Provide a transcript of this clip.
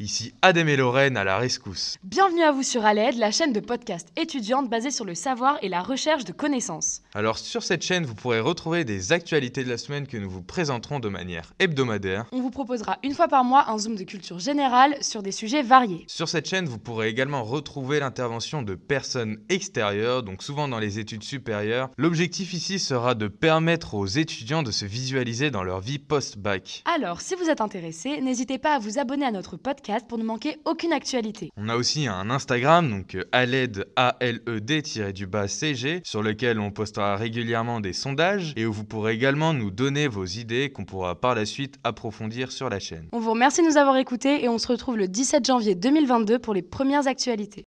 Ici Adem et Lorraine à la rescousse. Bienvenue à vous sur ALED, la chaîne de podcast étudiante basée sur le savoir et la recherche de connaissances. Alors sur cette chaîne, vous pourrez retrouver des actualités de la semaine que nous vous présenterons de manière hebdomadaire. On vous proposera une fois par mois un zoom de culture générale sur des sujets variés. Sur cette chaîne, vous pourrez également retrouver l'intervention de personnes extérieures, donc souvent dans les études supérieures. L'objectif ici sera de permettre aux étudiants de se visualiser dans leur vie post-bac. Alors, si vous êtes intéressé, n'hésitez pas à vous abonner à notre podcast pour ne manquer aucune actualité. On a aussi un Instagram, donc euh, aled, A-L-E-D, du bas CG, sur lequel on postera régulièrement des sondages et où vous pourrez également nous donner vos idées qu'on pourra par la suite approfondir sur la chaîne. On vous remercie de nous avoir écoutés et on se retrouve le 17 janvier 2022 pour les premières actualités.